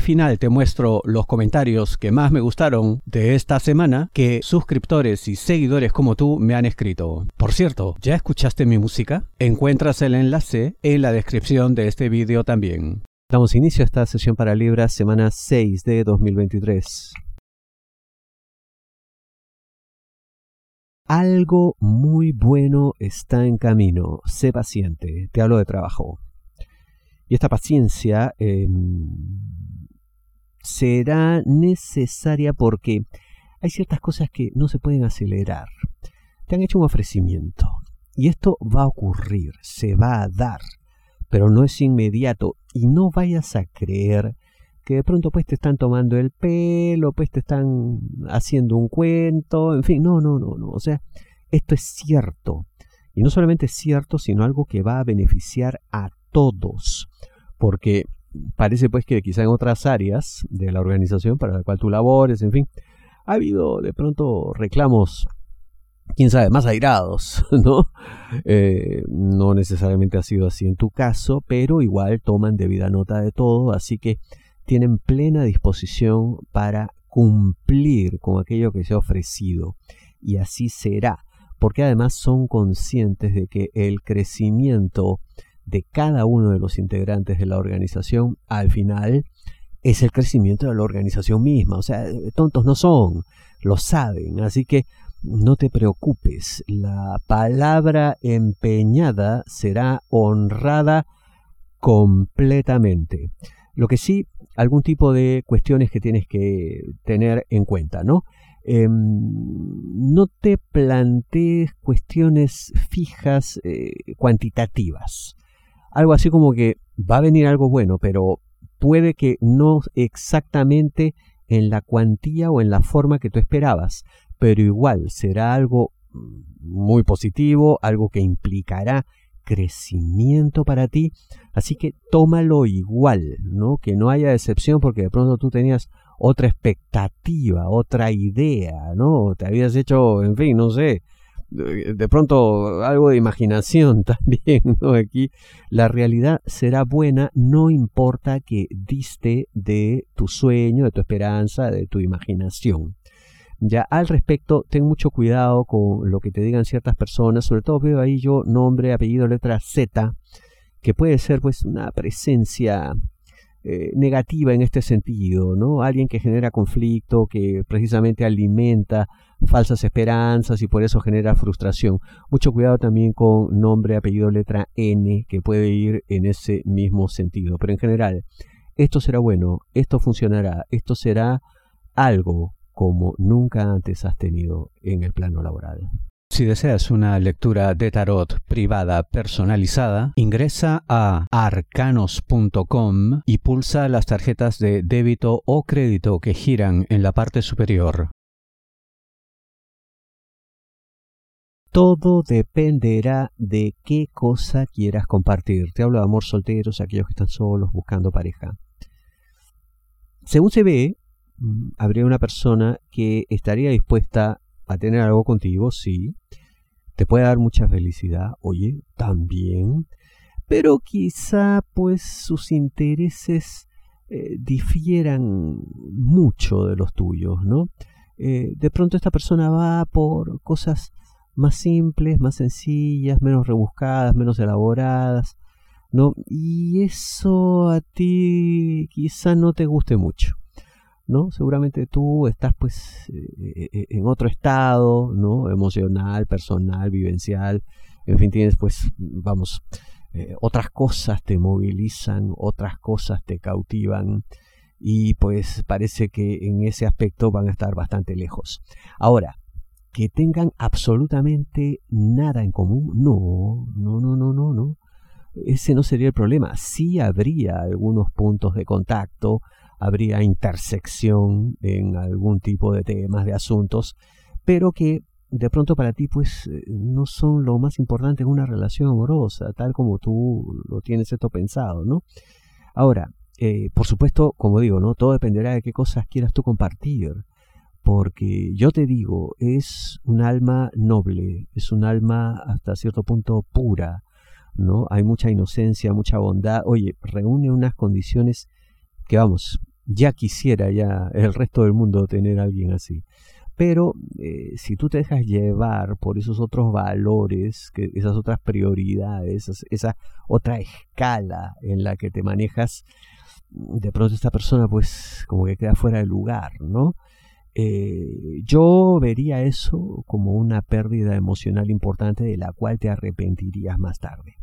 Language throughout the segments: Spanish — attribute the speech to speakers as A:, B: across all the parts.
A: Final te muestro los comentarios que más me gustaron de esta semana que suscriptores y seguidores como tú me han escrito. Por cierto, ¿ya escuchaste mi música? Encuentras el enlace en la descripción de este vídeo también. Damos inicio a esta sesión para Libra semana 6 de 2023. Algo muy bueno está en camino. Sé paciente. Te hablo de trabajo. Y esta paciencia em, será necesaria porque hay ciertas cosas que no se pueden acelerar. Te han hecho un ofrecimiento y esto va a ocurrir, se va a dar, pero no es inmediato y no vayas a creer que de pronto pues te están tomando el pelo, pues te están haciendo un cuento, en fin, no, no, no, no, o sea, esto es cierto. Y no solamente es cierto, sino algo que va a beneficiar a todos porque parece pues que quizá en otras áreas de la organización para la cual tú labores, en fin, ha habido de pronto reclamos, quién sabe, más airados, ¿no? Eh, no necesariamente ha sido así en tu caso, pero igual toman debida nota de todo, así que tienen plena disposición para cumplir con aquello que se ha ofrecido. Y así será, porque además son conscientes de que el crecimiento de cada uno de los integrantes de la organización al final es el crecimiento de la organización misma. O sea, tontos no son, lo saben. Así que no te preocupes, la palabra empeñada será honrada completamente. Lo que sí, algún tipo de cuestiones que tienes que tener en cuenta, ¿no? Em, no te plantees cuestiones fijas, eh, cuantitativas algo así como que va a venir algo bueno, pero puede que no exactamente en la cuantía o en la forma que tú esperabas, pero igual será algo muy positivo, algo que implicará crecimiento para ti, así que tómalo igual, ¿no? Que no haya decepción porque de pronto tú tenías otra expectativa, otra idea, ¿no? Te habías hecho, en fin, no sé, de pronto algo de imaginación también, ¿no? Aquí la realidad será buena, no importa que diste de tu sueño, de tu esperanza, de tu imaginación. Ya al respecto, ten mucho cuidado con lo que te digan ciertas personas, sobre todo veo ahí yo nombre, apellido, letra Z, que puede ser pues una presencia eh, negativa en este sentido, ¿no? Alguien que genera conflicto, que precisamente alimenta falsas esperanzas y por eso genera frustración. Mucho cuidado también con nombre, apellido, letra N, que puede ir en ese mismo sentido. Pero en general, esto será bueno, esto funcionará, esto será algo como nunca antes has tenido en el plano laboral. Si deseas una lectura de tarot privada personalizada, ingresa a arcanos.com y pulsa las tarjetas de débito o crédito que giran en la parte superior. Todo dependerá de qué cosa quieras compartir. Te hablo de amor solteros, aquellos que están solos buscando pareja. Según se ve, mm, habría una persona que estaría dispuesta a tener algo contigo, sí. Te puede dar mucha felicidad, oye, también. Pero quizá pues sus intereses eh, difieran mucho de los tuyos, ¿no? Eh, de pronto esta persona va por cosas más simples, más sencillas, menos rebuscadas, menos elaboradas, ¿no? Y eso a ti quizá no te guste mucho. ¿No? Seguramente tú estás pues eh, eh, en otro estado, ¿no? Emocional, personal, vivencial, en fin, tienes pues, vamos, eh, otras cosas te movilizan, otras cosas te cautivan y pues parece que en ese aspecto van a estar bastante lejos. Ahora, que tengan absolutamente nada en común. No, no, no, no, no, no. Ese no sería el problema. Sí habría algunos puntos de contacto, habría intersección en algún tipo de temas, de asuntos, pero que de pronto para ti pues eh, no son lo más importante en una relación amorosa, tal como tú lo tienes esto pensado, ¿no? Ahora, eh, por supuesto, como digo, ¿no? Todo dependerá de qué cosas quieras tú compartir, porque yo te digo, es un alma noble, es un alma hasta cierto punto pura, ¿no? Hay mucha inocencia, mucha bondad, oye, reúne unas condiciones que vamos, ya quisiera ya el resto del mundo tener a alguien así. Pero eh, si tú te dejas llevar por esos otros valores, que, esas otras prioridades, esa otra escala en la que te manejas, de pronto esta persona pues como que queda fuera de lugar, ¿no? Eh, yo vería eso como una pérdida emocional importante de la cual te arrepentirías más tarde.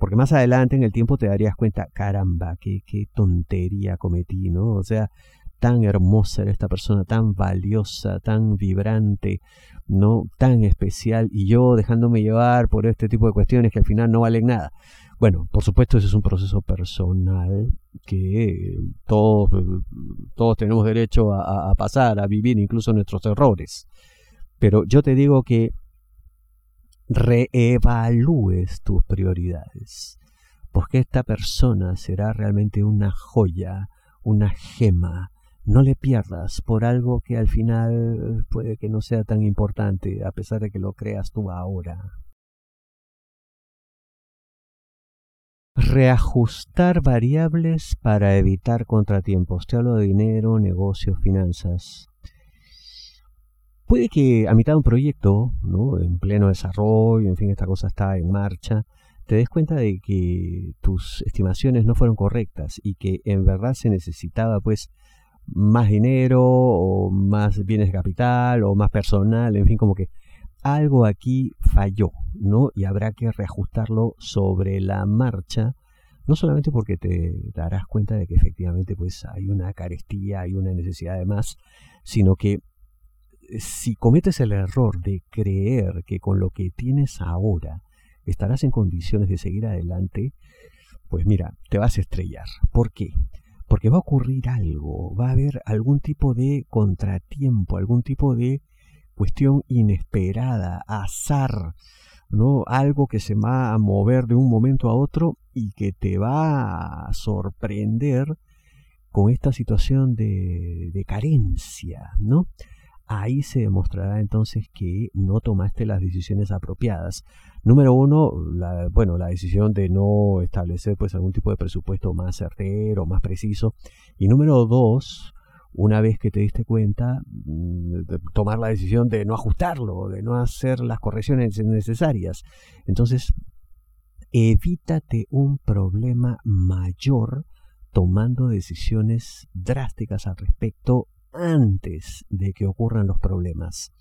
A: Porque más adelante en el tiempo te darías cuenta, caramba, qué, qué tontería cometí, ¿no? O sea, tan hermosa era esta persona, tan valiosa, tan vibrante, no tan especial, y yo dejándome llevar por este tipo de cuestiones que al final no valen nada. Bueno, por supuesto ese es un proceso personal que todos, todos tenemos derecho a, a pasar, a vivir incluso nuestros errores. Pero yo te digo que reevalúes tus prioridades, porque esta persona será realmente una joya, una gema, no le pierdas por algo que al final puede que no sea tan importante, a pesar de que lo creas tú ahora. Reajustar variables para evitar contratiempos. Te hablo de dinero, negocios, finanzas. Puede que a mitad de un proyecto, ¿no? en pleno desarrollo, en fin, esta cosa está en marcha, te des cuenta de que tus estimaciones no fueron correctas y que en verdad se necesitaba pues más dinero o más bienes de capital o más personal, en fin, como que algo aquí falló, ¿no? Y habrá que reajustarlo sobre la marcha, no solamente porque te darás cuenta de que efectivamente pues hay una carestía, hay una necesidad de más, sino que si cometes el error de creer que con lo que tienes ahora estarás en condiciones de seguir adelante, pues mira, te vas a estrellar. ¿Por qué? porque va a ocurrir algo, va a haber algún tipo de contratiempo, algún tipo de cuestión inesperada, azar, ¿no? Algo que se va a mover de un momento a otro y que te va a sorprender con esta situación de, de carencia, ¿no? Ahí se demostrará entonces que no tomaste las decisiones apropiadas. Número uno, la, bueno, la decisión de no establecer pues algún tipo de presupuesto más certero, más preciso. Y número dos, una vez que te diste cuenta, mm, tomar la decisión de no ajustarlo, de no hacer las correcciones necesarias. Entonces, evítate un problema mayor tomando decisiones drásticas al respecto antes de que ocurran los problemas.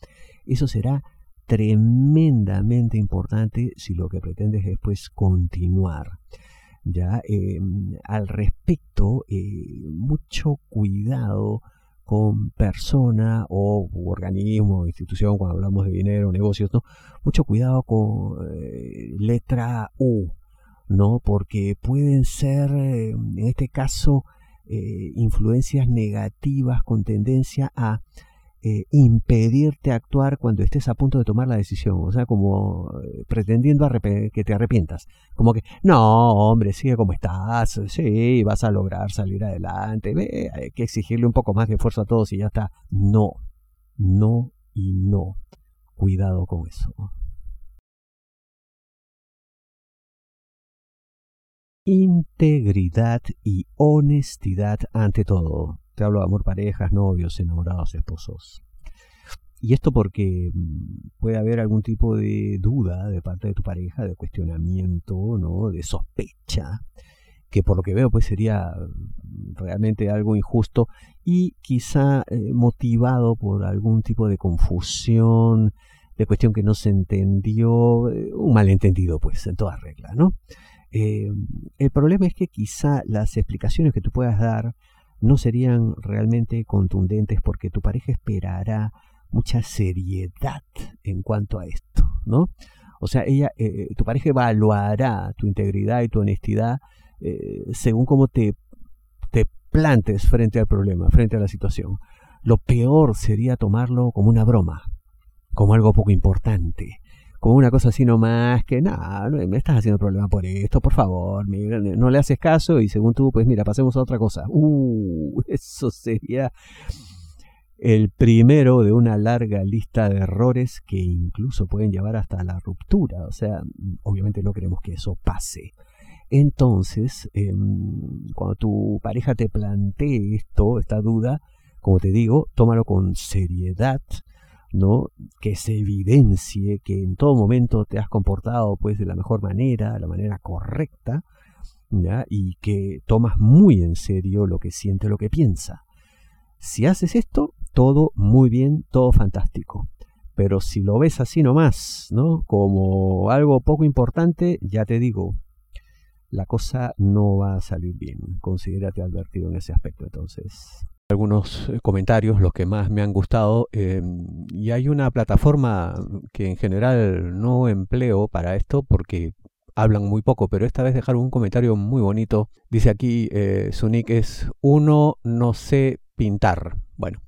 A: Eso será tremendamente importante si lo que pretendes es pues continuar. Ya em, al respecto, eh, mucho cuidado con persona o organismo, institución, cuando hablamos de dinero, negocios, ¿no? Mucho cuidado con eh, letra U, ¿no? Porque pueden ser, en este caso, eh, influencias negativas con tendencia a eh, impedirte actuar cuando estés a punto de tomar la decisión, o sea, como eh, pretendiendo que te arrepientas, como que, no, hombre, sigue como estás, sí, vas a lograr salir adelante, ve, hay que exigirle un poco más de esfuerzo a todos y ya está. No, no y no. Cuidado con eso. Integridad y honestidad ante todo. Te hablo de amor, parejas, novios, enamorados, esposos. Y esto porque mm, puede haber algún tipo de duda de parte de tu pareja, de cuestionamiento, ¿no? de sospecha, que por lo que veo pues sería realmente algo injusto y quizá eh, motivado por algún tipo de confusión, de cuestión que no se entendió, eh, un malentendido pues en toda regla, ¿no? Eh, el problema es que quizá las explicaciones que tú puedas dar no serían realmente contundentes porque tu pareja esperará mucha seriedad en cuanto a esto, ¿no? O sea, ella, eh, tu pareja evaluará tu integridad y tu honestidad eh, según cómo te plantes frente al problema, frente a la situación. Lo peor sería tomarlo como una broma, como algo poco importante, como una cosa así nomás que nada, me estás haciendo problema por esto, por favor, no le haces caso y según tú, pues mira, pasemos a otra cosa. Uh, eso sería el primero de una larga lista de errores que incluso pueden llevar hasta la ruptura. O sea, obviamente no queremos que eso pase. Entonces, em, cuando tu pareja te plantee esto, esta duda, como te digo, tómalo con seriedad, ¿no? Que se evidencie que en todo momento te has comportado pues de la mejor manera, de la manera correcta, ¿ya? Y que tomas muy en serio lo que siente, lo que piensa. Si haces esto, todo muy bien, todo fantástico. Pero si lo ves así nomás, ¿no? Como algo poco importante, ya te digo, la cosa no va a salir bien. Considérate advertido en ese aspecto entonces algunos eh, comentarios, los que más me han gustado, em, y hay una plataforma que en general no empleo para esto porque hablan muy poco, pero esta vez dejaron un comentario muy bonito. Dice aquí, eh, su nick es uno no sé pintar. Bueno,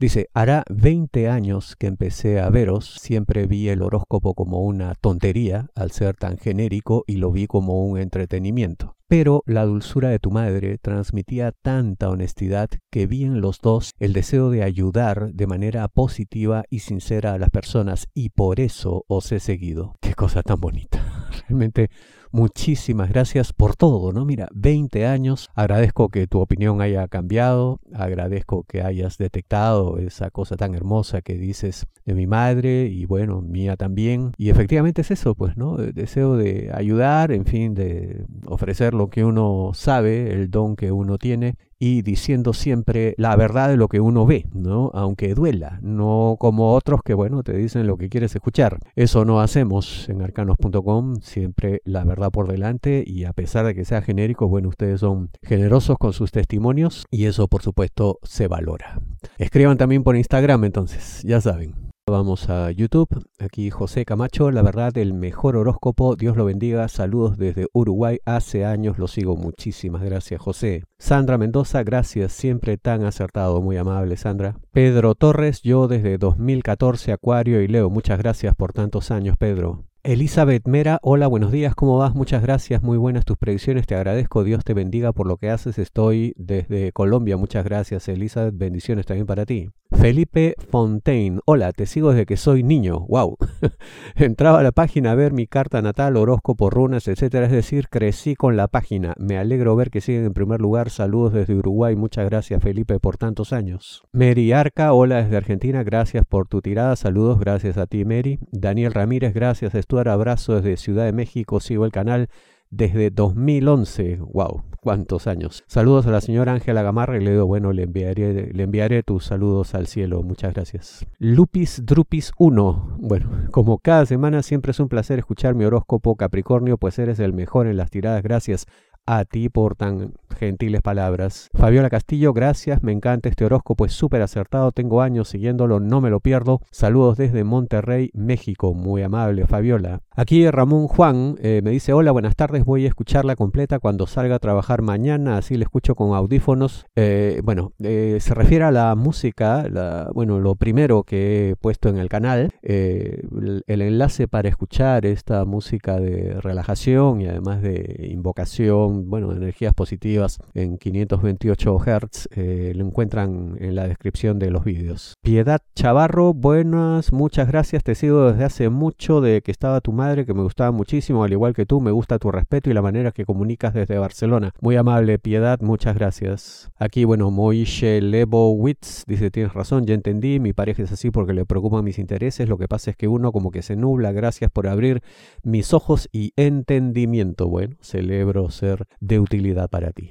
A: Dice, hará 20 años que empecé a veros, siempre vi el horóscopo como una tontería al ser tan genérico y lo vi como un entretenimiento. Pero la dulzura de tu madre transmitía tanta honestidad que vi en los dos el deseo de ayudar de manera positiva y sincera a las personas y por eso os he seguido. Qué cosa tan bonita. Realmente muchísimas gracias por todo, ¿no? Mira, 20 años, agradezco que tu opinión haya cambiado, agradezco que hayas detectado esa cosa tan hermosa que dices de mi madre y bueno, mía también. Y efectivamente es eso, pues, ¿no? El deseo de ayudar, en fin, de ofrecer lo que uno sabe, el don que uno tiene y diciendo siempre la verdad de lo que uno ve, ¿no? Aunque duela, no como otros que, bueno, te dicen lo que quieres escuchar. Eso no hacemos en arcanos.com, siempre la verdad por delante y a pesar de que sea genérico, bueno, ustedes son generosos con sus testimonios y eso por supuesto se valora. Escriban también por Instagram entonces, ya saben. Vamos a YouTube. Aquí José Camacho, la verdad, el mejor horóscopo. Dios lo bendiga. Saludos desde Uruguay. Hace años lo sigo. Muchísimas gracias, José. Sandra Mendoza, gracias. Siempre tan acertado. Muy amable, Sandra. Pedro Torres, yo desde 2014, Acuario y Leo. Muchas gracias por tantos años, Pedro. Elizabeth Mera, hola, buenos días, ¿cómo vas? Muchas gracias, muy buenas tus predicciones, te agradezco, Dios te bendiga por lo que haces, estoy desde Colombia, muchas gracias Elizabeth, bendiciones también para ti. Felipe Fontaine, hola, te sigo desde que soy niño, wow. Entraba a la página a ver mi carta natal, horóscopo, runas, etcétera, es decir, crecí con la página, me alegro ver que siguen en primer lugar, saludos desde Uruguay, muchas gracias Felipe por tantos años. Mary Arca, hola desde Argentina, gracias por tu tirada, saludos, gracias a ti Mary. Daniel Ramírez, gracias, abrazo desde Ciudad de México, sigo el canal desde 2011. ¡Wow! ¿Cuántos años? Saludos a la señora Ángela Gamarra y le digo, bueno, le enviaré, le enviaré tus saludos al cielo. Muchas gracias. Lupis Drupis 1. Bueno, como cada semana siempre es un placer escuchar mi horóscopo Capricornio, pues eres el mejor en las tiradas. Gracias a ti por tan gentiles palabras. Fabiola Castillo, gracias, me encanta este horóscopo, es súper acertado, tengo años siguiéndolo, no me lo pierdo. Saludos desde Monterrey, México, muy amable Fabiola. Aquí Ramón Juan eh, me dice, hola, buenas tardes, voy a escucharla completa cuando salga a trabajar mañana, así la escucho con audífonos. Eh, bueno, eh, se refiere a la música, bueno, lo primero que he puesto en el canal, el, el enlace para escuchar esta música de relajación y además de invocación bueno, energías positivas en 528 Hz, eh, lo encuentran en la descripción de los vídeos. Piedad Chavarro, buenas, muchas gracias, te sigo desde hace mucho de que estaba tu madre, que me gustaba muchísimo, al igual que tú, me gusta tu respeto y la manera que comunicas desde Barcelona. Muy amable, Piedad, muchas gracias. Aquí, bueno, Moishe Lebowitz dice, tienes razón, ya entendí, mi pareja es así porque le preocupan mis intereses, lo que pasa es que uno como que se nubla, gracias por abrir mis ojos y entendimiento. Bueno, celebro ser de utilidad para ti.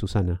A: Susana.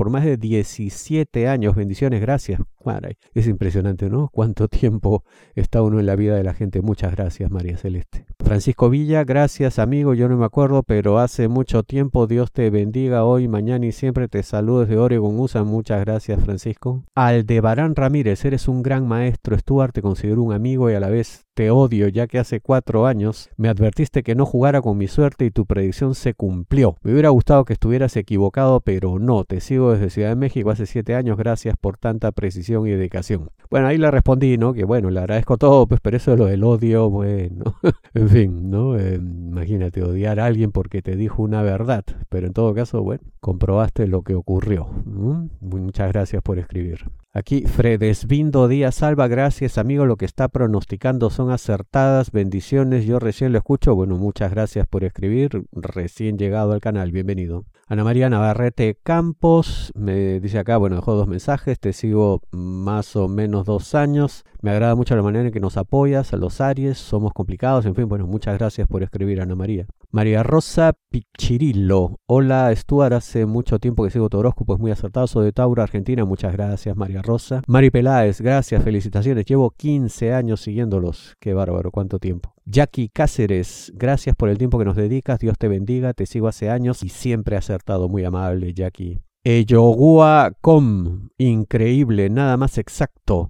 A: por más de 17 años. Bendiciones, gracias. Es impresionante, ¿no? Cuánto tiempo está uno en la vida de la gente. Muchas gracias, María Celeste. Francisco Villa, gracias amigo, yo no me acuerdo, pero hace mucho tiempo Dios te bendiga hoy, mañana y siempre. Te saludo desde Oregon, USA. Muchas gracias, Francisco. Aldebarán Ramírez, eres un gran maestro. Stuart, te considero un amigo y a la vez te odio, ya que hace cuatro años me advertiste que no jugara con mi suerte y tu predicción se cumplió. Me hubiera gustado que estuvieras equivocado, pero no. Te sigo desde Ciudad de México hace siete años. Gracias por tanta precisión y dedicación. Bueno, ahí le respondí, ¿no? Que bueno, le agradezco todo, pues, pero eso es lo del odio, bueno, en fin, ¿no? Eh, imagínate odiar a alguien porque te dijo una verdad, pero en todo caso, bueno, comprobaste lo que ocurrió. Muchas gracias por escribir. Aquí Fredesvindo Díaz Salva, gracias amigo, lo que está pronosticando son acertadas, bendiciones, yo recién lo escucho, bueno, muchas gracias por escribir, recién llegado al canal, bienvenido. Ana María Navarrete Campos me dice acá, bueno, dejó dos mensajes, te sigo más o menos dos años, me agrada mucho la manera en que nos apoyas a los Aries, somos complicados, en fin, bueno, muchas gracias por escribir Ana María. María Rosa Pichirillo, hola Stuart, hace mucho tiempo que sigo tu horóscopo, es muy acertado, soy de Tauro, Argentina, muchas gracias María Rosa. Mari Peláez, gracias, felicitaciones, llevo 15 años siguiéndolos, qué bárbaro, cuánto tiempo. Jackie Cáceres, gracias por el tiempo que nos dedicas, Dios te bendiga, te sigo hace años y siempre acertado, muy amable Jackie. Eyogua Com, increíble, nada más exacto.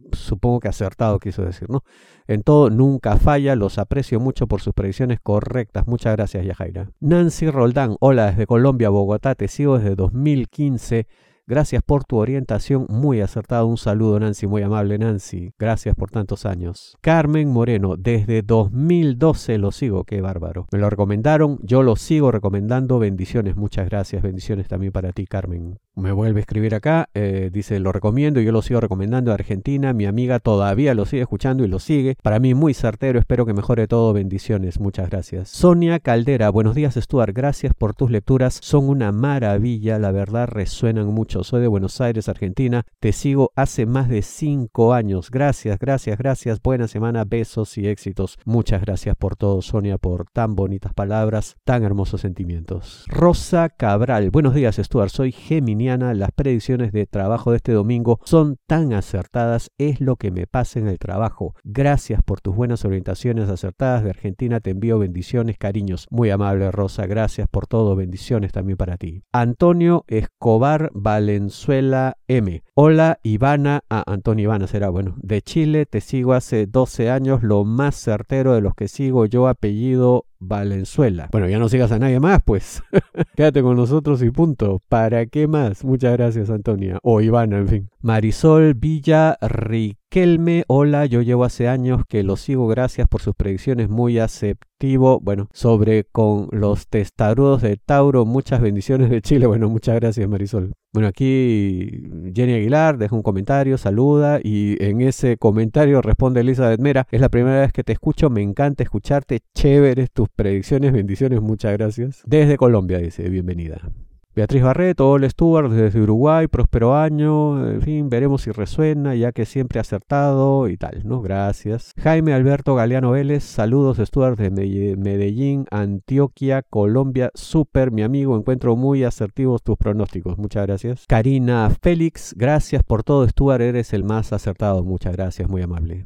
A: supongo que acertado quiso decir, ¿no? En todo, nunca falla, los aprecio mucho por sus predicciones correctas. Muchas gracias, Yajaira. Nancy Roldán, hola desde Colombia, Bogotá, te sigo desde 2015 Gracias por tu orientación, muy acertado. Un saludo, Nancy, muy amable, Nancy. Gracias por tantos años. Carmen Moreno, desde 2012 lo sigo, qué bárbaro. Me lo recomendaron, yo lo sigo recomendando. Bendiciones, muchas gracias. Bendiciones también para ti, Carmen. Me vuelve a escribir acá, eh, dice, lo recomiendo, yo lo sigo recomendando a Argentina, mi amiga todavía lo sigue escuchando y lo sigue. Para mí muy certero, espero que mejore todo, bendiciones, muchas gracias. Sonia Caldera, buenos días Stuart, gracias por tus lecturas, son una maravilla, la verdad resuenan mucho. Soy de Buenos Aires, Argentina, te sigo hace más de cinco años. Gracias, gracias, gracias, buena semana, besos y éxitos. Muchas gracias por todo, Sonia, por tan bonitas palabras, tan hermosos sentimientos. Rosa Cabral, buenos días Stuart, soy Las predicciones de trabajo de este domingo son tan acertadas, es lo que me pasa en el trabajo. Gracias por tus buenas orientaciones acertadas de Argentina, te envío bendiciones, cariños. Muy amable Rosa, gracias por todo, bendiciones también para ti. Antonio Escobar Valenzuela M. Hola Ivana, ah, Antonio Ivana será bueno, de Chile, te sigo hace 12 años, lo más certero de los que sigo yo, apellido Valenzuela. Bueno, ya no sigas a nadie más, pues. Quédate con nosotros y punto. ¿Para qué más? Muchas gracias, Antonia. O Ivana, en fin. Marisol Villa Riquelme. Hola, yo llevo hace años que lo sigo. Gracias por sus predicciones. Muy aceptivo. Bueno, sobre con los testarudos de Tauro. Muchas bendiciones de Chile. Bueno, muchas gracias, Marisol. Bueno, aquí Jenny Aguilar deja un comentario, saluda y en ese comentario responde Elizabeth Mera. Es la primera vez que te escucho, me encanta escucharte, chéveres tus predicciones, bendiciones, muchas gracias. Desde Colombia dice, bienvenida. Beatriz Barreto, Hola Stuart desde Uruguay, próspero año, en fin, veremos si resuena, ya que siempre acertado y tal, ¿no? Gracias. Jaime Alberto Galeano Vélez, saludos Stuart de Medellín, Antioquia, Colombia, súper, mi amigo, encuentro muy asertivos tus pronósticos, muchas gracias. Karina Félix, gracias por todo Stuart, eres el más acertado, muchas gracias, muy amable.